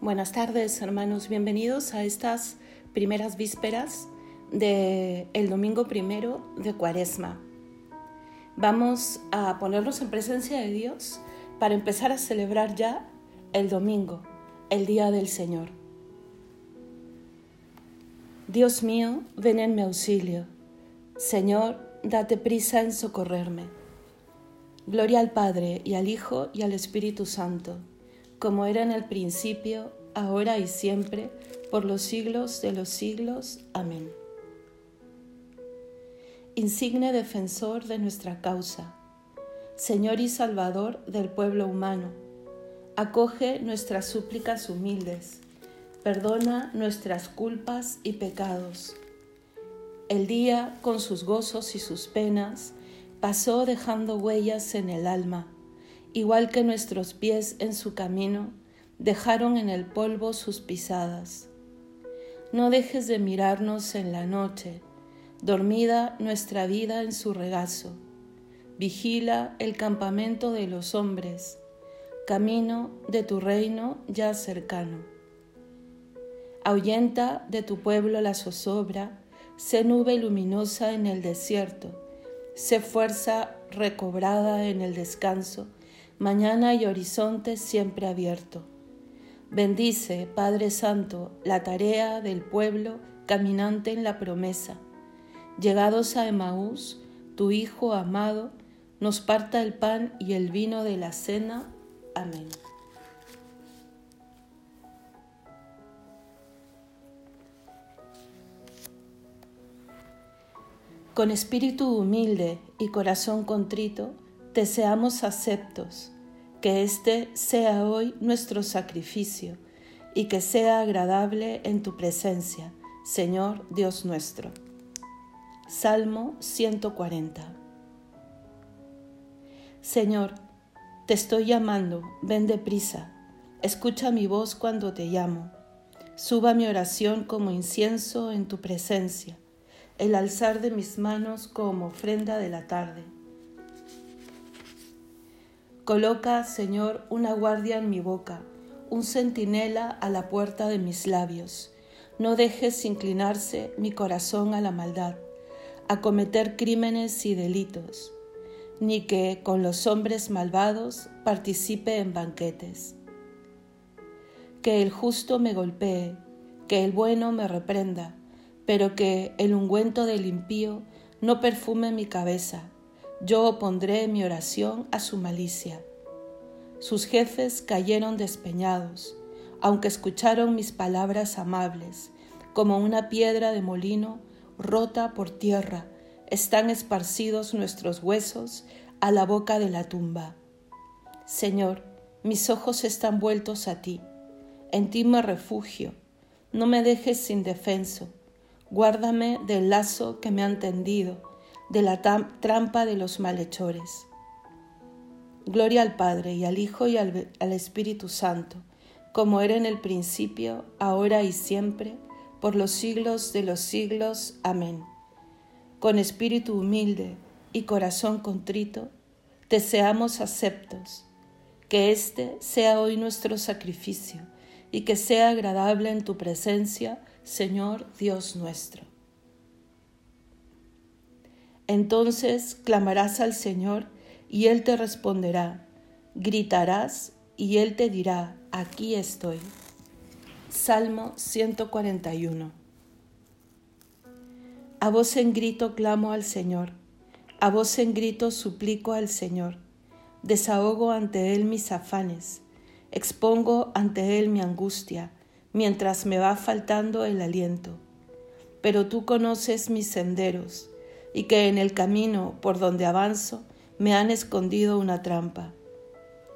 Buenas tardes, hermanos. Bienvenidos a estas primeras vísperas del el domingo primero de Cuaresma. Vamos a ponernos en presencia de Dios para empezar a celebrar ya el domingo, el día del Señor. Dios mío, ven en mi auxilio. Señor, date prisa en socorrerme. Gloria al Padre y al Hijo y al Espíritu Santo como era en el principio, ahora y siempre, por los siglos de los siglos. Amén. Insigne defensor de nuestra causa, Señor y Salvador del pueblo humano, acoge nuestras súplicas humildes, perdona nuestras culpas y pecados. El día, con sus gozos y sus penas, pasó dejando huellas en el alma igual que nuestros pies en su camino, dejaron en el polvo sus pisadas. No dejes de mirarnos en la noche, dormida nuestra vida en su regazo. Vigila el campamento de los hombres, camino de tu reino ya cercano. Ahuyenta de tu pueblo la zozobra, sé nube luminosa en el desierto, sé fuerza recobrada en el descanso, mañana y horizonte siempre abierto. Bendice, Padre Santo, la tarea del pueblo caminante en la promesa. Llegados a Emaús, tu Hijo amado, nos parta el pan y el vino de la cena. Amén. Con espíritu humilde y corazón contrito, te seamos aceptos, que este sea hoy nuestro sacrificio y que sea agradable en tu presencia, Señor Dios nuestro. Salmo 140 Señor, te estoy llamando, ven deprisa, escucha mi voz cuando te llamo. Suba mi oración como incienso en tu presencia, el alzar de mis manos como ofrenda de la tarde Coloca, Señor, una guardia en mi boca, un centinela a la puerta de mis labios. No dejes inclinarse mi corazón a la maldad, a cometer crímenes y delitos, ni que con los hombres malvados participe en banquetes. Que el justo me golpee, que el bueno me reprenda, pero que el ungüento del impío no perfume mi cabeza yo opondré mi oración a su malicia. Sus jefes cayeron despeñados, aunque escucharon mis palabras amables, como una piedra de molino rota por tierra, están esparcidos nuestros huesos a la boca de la tumba. Señor, mis ojos están vueltos a ti, en ti me refugio, no me dejes sin defenso, guárdame del lazo que me han tendido de la trampa de los malhechores. Gloria al Padre y al Hijo y al, Espíritu Santo, como era en el principio, ahora y siempre, por los siglos de los siglos. Amén. Con espíritu humilde y corazón contrito, te seamos aceptos. Que este sea hoy nuestro sacrificio y que sea agradable en tu presencia, Señor Dios nuestro. Entonces clamarás al Señor y Él te responderá. Gritarás y Él te dirá, aquí estoy. Salmo 141. A voz en grito clamo al Señor, a voz en grito suplico al Señor, desahogo ante Él mis afanes, expongo ante Él mi angustia, mientras me va faltando el aliento. Pero tú conoces mis senderos, y que en el camino por donde avanzo me han escondido una trampa.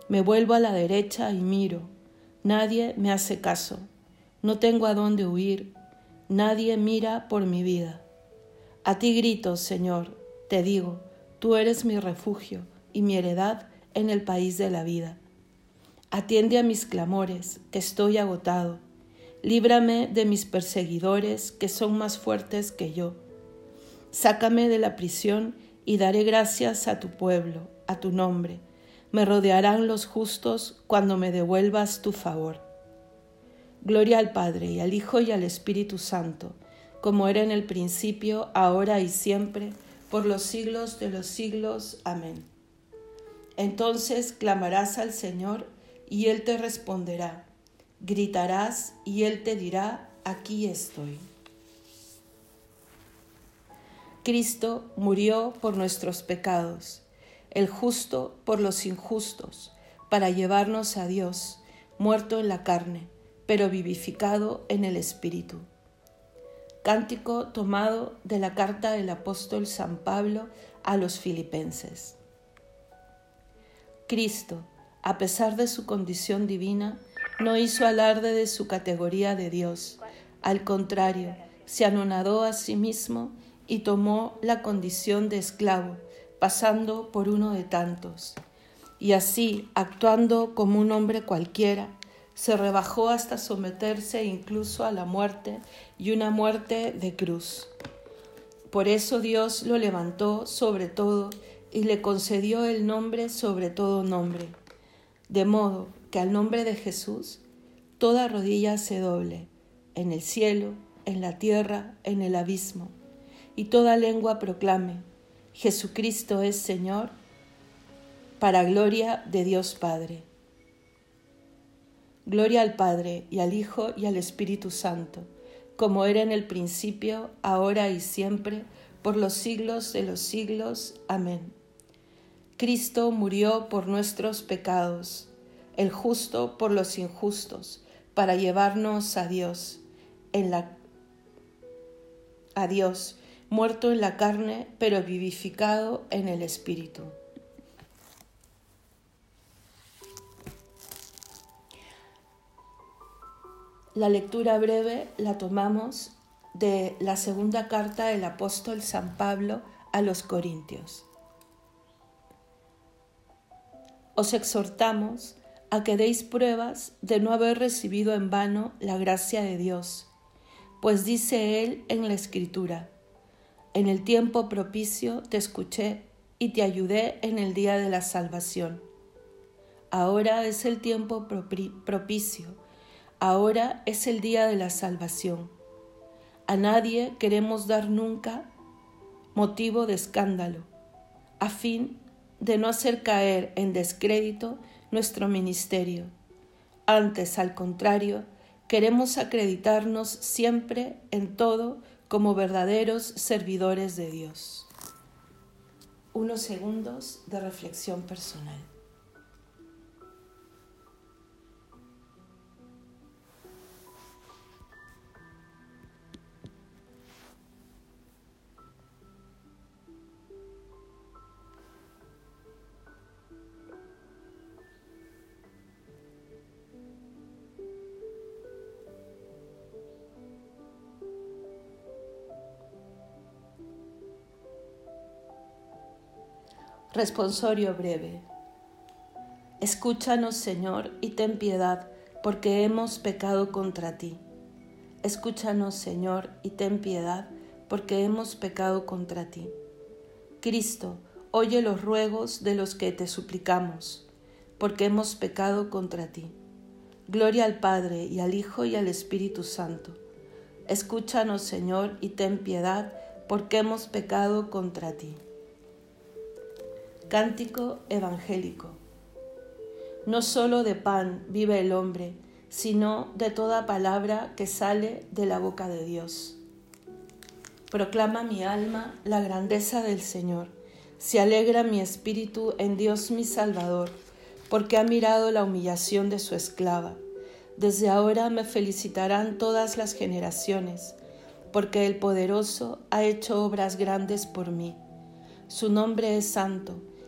Me vuelvo a la derecha y miro. Nadie me hace caso. No tengo a dónde huir. Nadie mira por mi vida. A ti grito, Señor, te digo, tú eres mi refugio y mi heredad en el país de la vida. Atiende a mis clamores, que estoy agotado. Líbrame de mis perseguidores, que son más fuertes que yo Sácame de la prisión y daré gracias a tu pueblo, a tu nombre. Me rodearán los justos cuando me devuelvas tu favor. Gloria al Padre y al Hijo y al Espíritu Santo, como era en el principio, ahora y siempre, por los siglos de los siglos. Amén. Entonces clamarás al Señor y Él te responderá. Gritarás y Él te dirá, aquí estoy. Cristo murió por nuestros pecados, el justo por los injustos, para llevarnos a Dios, muerto en la carne pero vivificado en el Espíritu. Cántico tomado de la carta del apóstol San Pablo a los filipenses. Cristo, a pesar de su condición divina, no hizo alarde de su categoría de Dios. Al contrario, se anonadó a sí mismo y tomó la condición de esclavo, pasando por uno de tantos. Y así, actuando como un hombre cualquiera, se rebajó hasta someterse incluso a la muerte y una muerte de cruz. Por eso Dios lo levantó sobre todo y le concedió el nombre sobre todo nombre, de modo que al nombre de Jesús toda rodilla se doble, en el cielo, en la tierra, en el abismo, y toda lengua proclame, Jesucristo es Señor, para gloria de Dios Padre. Gloria al Padre y al Hijo y al Espíritu Santo, como era en el principio, ahora y siempre, por los siglos de los siglos. Amén. Cristo murió por nuestros pecados, el justo por los injustos, para llevarnos a Dios, en la a Dios, muerto en la carne, pero vivificado en el Espíritu. La lectura breve la tomamos de la segunda carta del apóstol San Pablo a los Corintios. Os exhortamos a que deis pruebas de no haber recibido en vano la gracia de Dios, pues dice él en la Escritura, en el tiempo propicio te escuché y te ayudé en el día de la salvación. Ahora es el tiempo propicio Ahora es el día de la salvación. A nadie queremos dar nunca motivo de escándalo, a fin de no hacer caer en descrédito nuestro ministerio. Antes, al contrario, queremos acreditarnos siempre en todo como verdaderos servidores de Dios. Unos segundos de reflexión personal. Responsorio breve. Escúchanos, Señor, y ten piedad, porque hemos pecado contra ti. Escúchanos, Señor, y ten piedad, porque hemos pecado contra ti. Cristo, oye los ruegos de los que te suplicamos, porque hemos pecado contra ti. Gloria al Padre y al Hijo y al Espíritu Santo. Escúchanos, Señor, y ten piedad, porque hemos pecado contra ti. Cántico evangélico. No solo de pan vive el hombre, sino de toda palabra que sale de la boca de Dios. Proclama mi alma la grandeza del Señor. Se alegra mi espíritu en Dios mi Salvador, porque ha mirado la humillación de su esclava. Desde ahora me felicitarán todas las generaciones, porque el poderoso ha hecho obras grandes por mí. Su nombre es santo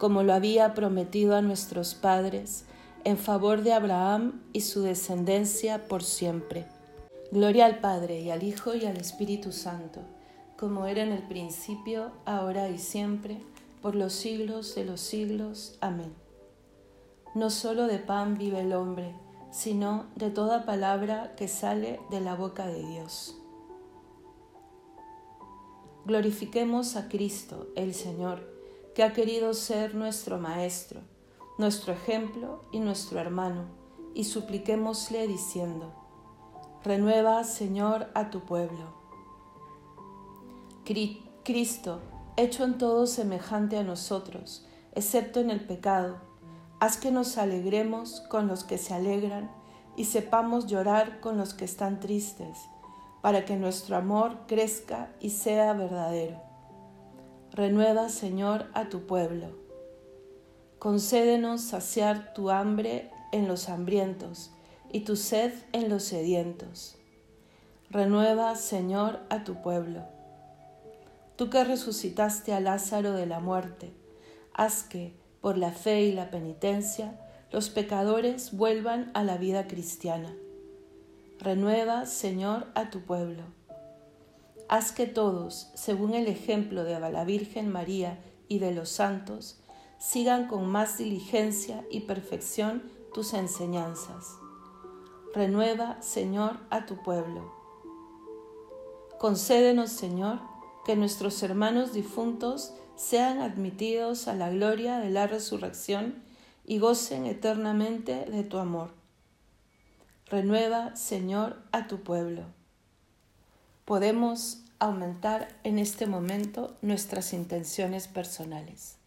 como lo había prometido a nuestros padres, en favor de Abraham y su descendencia por siempre. Gloria al Padre y al Hijo y al Espíritu Santo, como era en el principio, ahora y siempre, por los siglos de los siglos. Amén. No solo de pan vive el hombre, sino de toda palabra que sale de la boca de Dios. Glorifiquemos a Cristo, el Señor, que ha querido ser nuestro Maestro, nuestro ejemplo y nuestro hermano, y supliquémosle diciendo, Renueva, Señor, a tu pueblo. Cristo, hecho en todo semejante a nosotros, excepto en el pecado, haz que nos alegremos con los que se alegran y sepamos llorar con los que están tristes, para que nuestro amor crezca y sea verdadero. Renueva, Señor, a tu pueblo. Concédenos saciar tu hambre en los hambrientos y tu sed en los sedientos. Renueva, Señor, a tu pueblo. Tú que resucitaste a Lázaro de la muerte, haz que, por la fe y la penitencia, los pecadores vuelvan a la vida cristiana. Renueva, Señor, a tu pueblo. Haz que todos, según el ejemplo de la Virgen María y de los santos, sigan con más diligencia y perfección tus enseñanzas Renueva, Señor, a tu pueblo. Concédenos, Señor, que nuestros hermanos difuntos sean admitidos a la gloria de la resurrección y gocen eternamente de tu amor. Renueva, Señor, a tu pueblo. Podemos aumentar en este momento nuestras intenciones personales.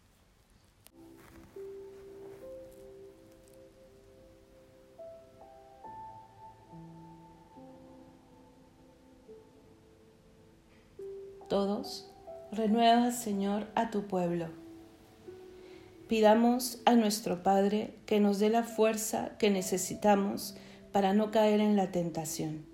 todos, renueva, Señor, a tu pueblo. Pidamos a nuestro Padre que nos dé la fuerza que necesitamos para no caer en la tentación.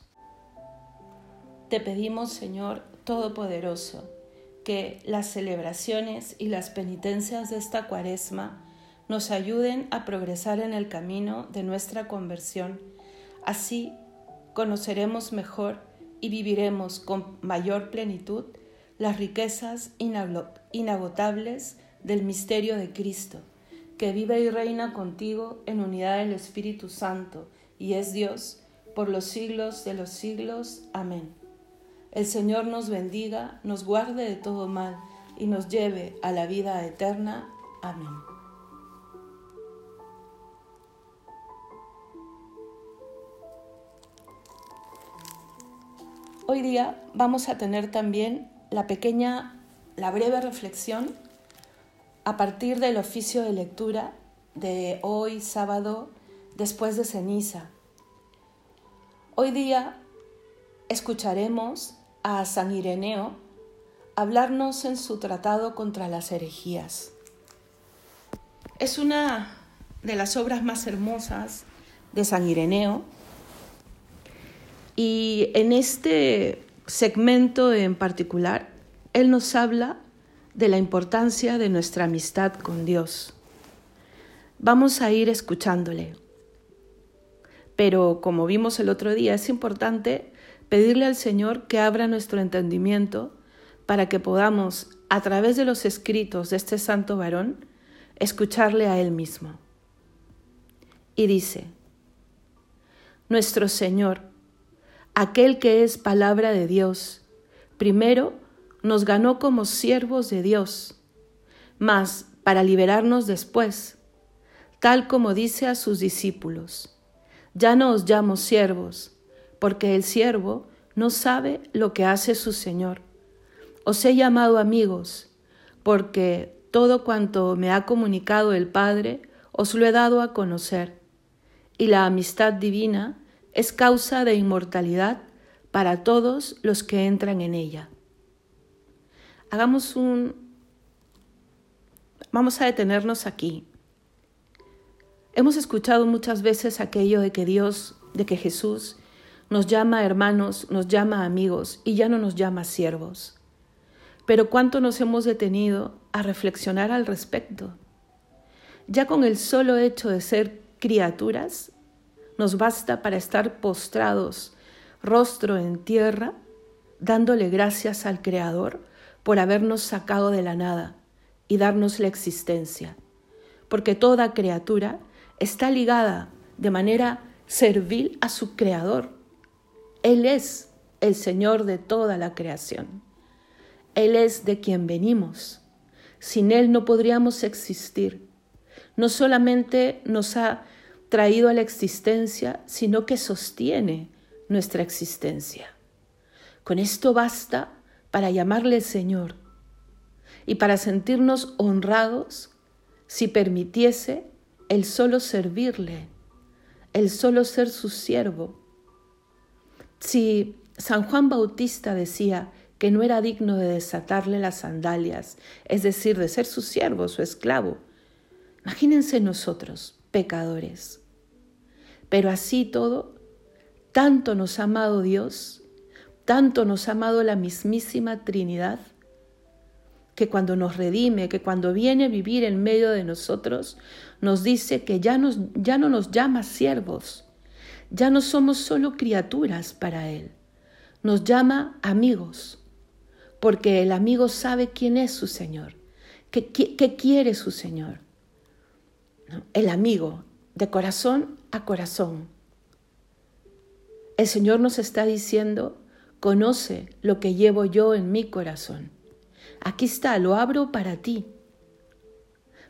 Te pedimos, Señor Todopoderoso, que las celebraciones y las penitencias de esta cuaresma nos ayuden a progresar en el camino de nuestra conversión. Así conoceremos mejor y viviremos con mayor plenitud las riquezas inagotables del misterio de Cristo, que vive y reina contigo en unidad del Espíritu Santo y es Dios por los siglos de los siglos. Amén. El Señor nos bendiga, nos guarde de todo mal y nos lleve a la vida eterna. Amén. Hoy día vamos a tener también la pequeña, la breve reflexión a partir del oficio de lectura de hoy, sábado, después de ceniza. Hoy día escucharemos a San Ireneo hablarnos en su tratado contra las herejías. Es una de las obras más hermosas de San Ireneo y en este segmento en particular, él nos habla de la importancia de nuestra amistad con Dios. Vamos a ir escuchándole. Pero como vimos el otro día, es importante pedirle al Señor que abra nuestro entendimiento para que podamos, a través de los escritos de este santo varón, escucharle a Él mismo. Y dice, Nuestro Señor, aquel que es palabra de Dios, primero nos ganó como siervos de Dios, mas para liberarnos después, tal como dice a sus discípulos, ya no os llamo siervos, porque el siervo no sabe lo que hace su Señor. Os he llamado amigos, porque todo cuanto me ha comunicado el Padre os lo he dado a conocer, y la amistad divina es causa de inmortalidad para todos los que entran en ella. Hagamos un... Vamos a detenernos aquí. Hemos escuchado muchas veces aquello de que Dios, de que Jesús nos llama hermanos, nos llama amigos y ya no nos llama siervos. Pero cuánto nos hemos detenido a reflexionar al respecto. Ya con el solo hecho de ser criaturas, nos basta para estar postrados, rostro en tierra, dándole gracias al Creador por habernos sacado de la nada y darnos la existencia, porque toda criatura está ligada de manera servil a su Creador. Él es el Señor de toda la creación. Él es de quien venimos. Sin Él no podríamos existir. No solamente nos ha traído a la existencia, sino que sostiene nuestra existencia. Con esto basta para llamarle Señor y para sentirnos honrados si permitiese el solo servirle, el solo ser su siervo. Si San Juan Bautista decía que no era digno de desatarle las sandalias, es decir, de ser su siervo, su esclavo, imagínense nosotros, pecadores. Pero así todo, tanto nos ha amado Dios tanto nos ha amado la mismísima Trinidad, que cuando nos redime, que cuando viene a vivir en medio de nosotros, nos dice que ya, ya no nos llama siervos, ya no somos solo criaturas para Él, nos llama amigos, porque el amigo sabe quién es su Señor, qué, quiere su Señor. El amigo, de corazón a corazón. El Señor nos está diciendo Conoce lo que llevo yo en mi corazón. Aquí está, lo abro para ti,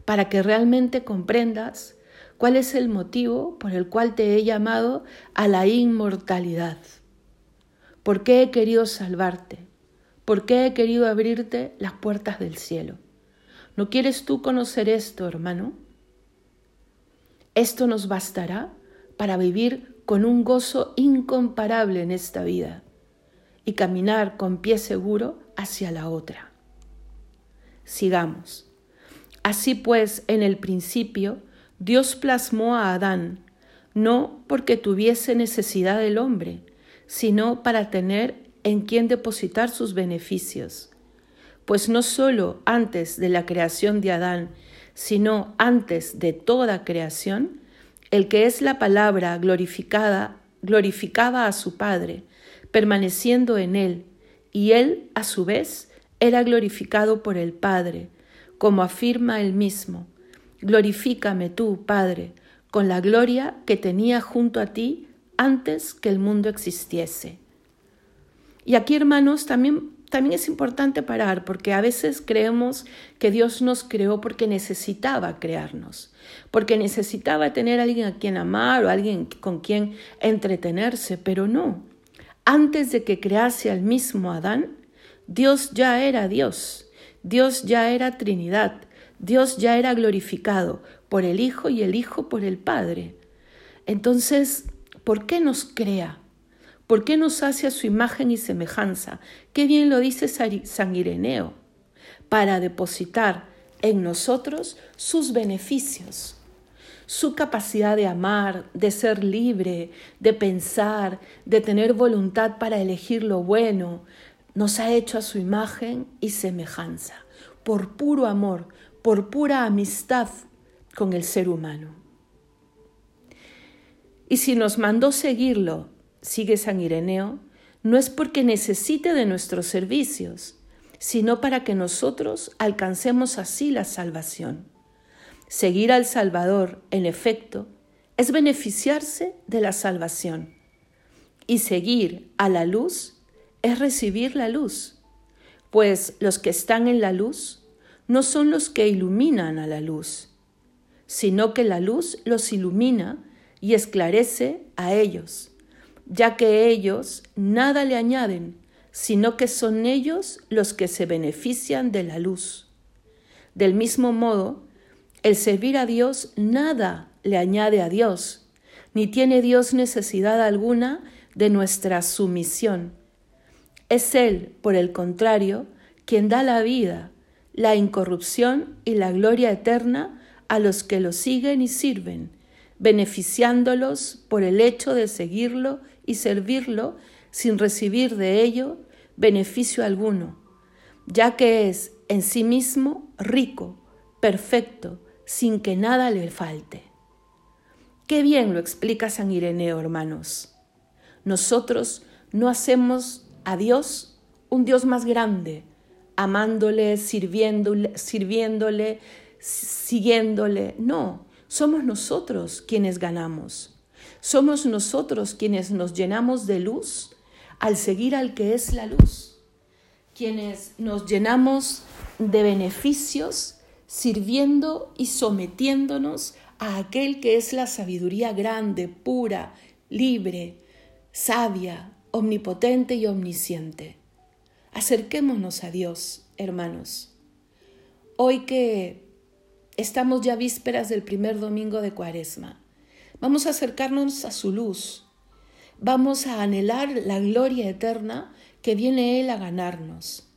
para que realmente comprendas cuál es el motivo por el cual te he llamado a la inmortalidad. ¿Por qué he querido salvarte? ¿Por qué he querido abrirte las puertas del cielo? ¿No quieres tú conocer esto, hermano? Esto nos bastará para vivir con un gozo incomparable en esta vida y caminar con pie seguro hacia la otra. Sigamos. Así pues, en el principio, Dios plasmó a Adán, no porque tuviese necesidad del hombre, sino para tener en quien depositar sus beneficios. Pues no sólo antes de la creación de Adán, sino antes de toda creación, el que es la palabra glorificada glorificaba a su Padre, permaneciendo en él, y él, a su vez, era glorificado por el Padre, como afirma él mismo. Glorifícame tú, Padre, con la gloria que tenía junto a ti antes que el mundo existiese. Y aquí, hermanos, también, también es importante parar, porque a veces creemos que Dios nos creó porque necesitaba crearnos, porque necesitaba tener alguien a quien amar o alguien con quien entretenerse, pero no. Antes de que crease al mismo Adán, Dios ya era Dios, Dios ya era Trinidad, Dios ya era glorificado por el Hijo y el Hijo por el Padre. Entonces, ¿por qué nos crea? ¿Por qué nos hace a su imagen y semejanza? Qué bien lo dice San Ireneo, para depositar en nosotros sus beneficios su capacidad de amar, de ser libre, de pensar, de tener voluntad para elegir lo bueno, nos ha hecho a su imagen y semejanza, por puro amor, por pura amistad con el ser humano. Y si nos mandó seguirlo, sigue San Ireneo, no es porque necesite de nuestros servicios, sino para que nosotros alcancemos así la salvación. Seguir al Salvador, en efecto, es beneficiarse de la salvación. Y seguir a la luz es recibir la luz, pues los que están en la luz no son los que iluminan a la luz, sino que la luz los ilumina y esclarece a ellos, ya que ellos nada le añaden, sino que son ellos los que se benefician de la luz. Del mismo modo, el servir a Dios nada le añade a Dios, ni tiene Dios necesidad alguna de nuestra sumisión. Es Él, por el contrario, quien da la vida, la incorrupción y la gloria eterna a los que lo siguen y sirven, beneficiándolos por el hecho de seguirlo y servirlo sin recibir de ello beneficio alguno, ya que es en sí mismo rico, perfecto, sin que nada le falte. Qué bien lo explica San Ireneo, hermanos. Nosotros no hacemos a Dios un Dios más grande, amándole, sirviéndole, sirviéndole, siguiéndole. No, somos nosotros quienes ganamos. Somos nosotros quienes nos llenamos de luz al seguir al que es la luz, quienes nos llenamos de beneficios sirviendo y sometiéndonos a aquel que es la sabiduría grande, pura, libre, sabia, omnipotente y omnisciente. Acerquémonos a Dios, hermanos. Hoy que estamos ya vísperas del primer domingo de Cuaresma, vamos a acercarnos a su luz. Vamos a anhelar la gloria eterna que viene Él a ganarnos.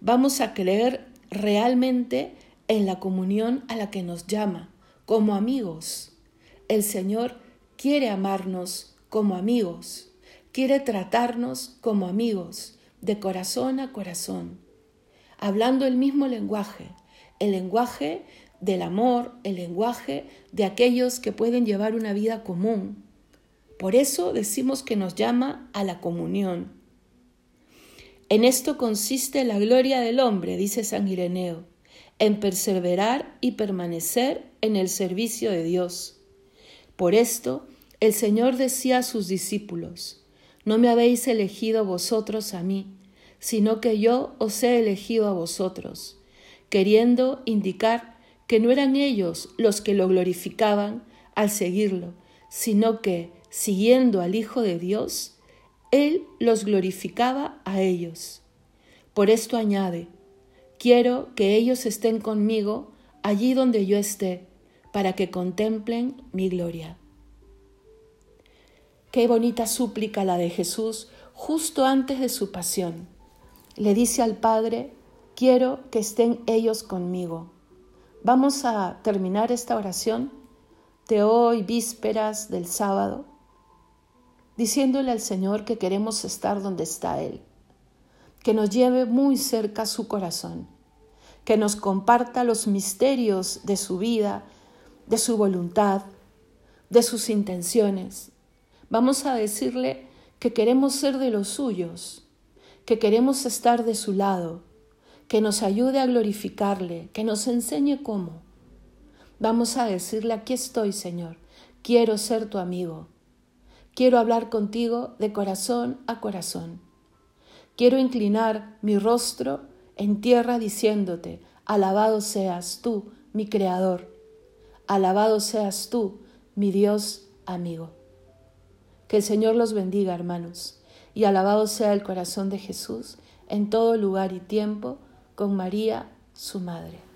Vamos a creer realmente en la comunión a la que nos llama, como amigos. El Señor quiere amarnos como amigos, quiere tratarnos como amigos, de corazón a corazón, hablando el mismo lenguaje, el lenguaje del amor, el lenguaje de aquellos que pueden llevar una vida común. Por eso decimos que nos llama a la comunión. En esto consiste la gloria del hombre, dice San Ireneo, en perseverar y permanecer en el servicio de Dios. Por esto el Señor decía a sus discípulos, No me habéis elegido vosotros a mí, sino que yo os he elegido a vosotros, queriendo indicar que no eran ellos los que lo glorificaban al seguirlo, sino que, siguiendo al Hijo de Dios, Él los glorificaba a ellos. Por esto añade, quiero que ellos estén conmigo allí donde yo esté, para que contemplen mi gloria. Qué bonita súplica la de Jesús justo antes de su pasión. Le dice al Padre, quiero que estén ellos conmigo. Vamos a terminar esta oración de hoy, vísperas del sábado, diciéndole al Señor que queremos estar donde está Él, que nos lleve muy cerca su corazón, que nos comparta los misterios de su vida, de su voluntad, de sus intenciones. Vamos a decirle que queremos ser de los suyos, que queremos estar de su lado, que nos ayude a glorificarle, que nos enseñe cómo. Vamos a decirle, aquí estoy, Señor, quiero ser tu amigo, quiero hablar contigo de corazón a corazón, quiero inclinar mi rostro en tierra diciéndote, alabado seas tú, mi Creador, Alabado seas tú, mi Dios amigo. Que el Señor los bendiga, hermanos, y alabado sea el corazón de Jesús en todo lugar y tiempo, con María, su Madre.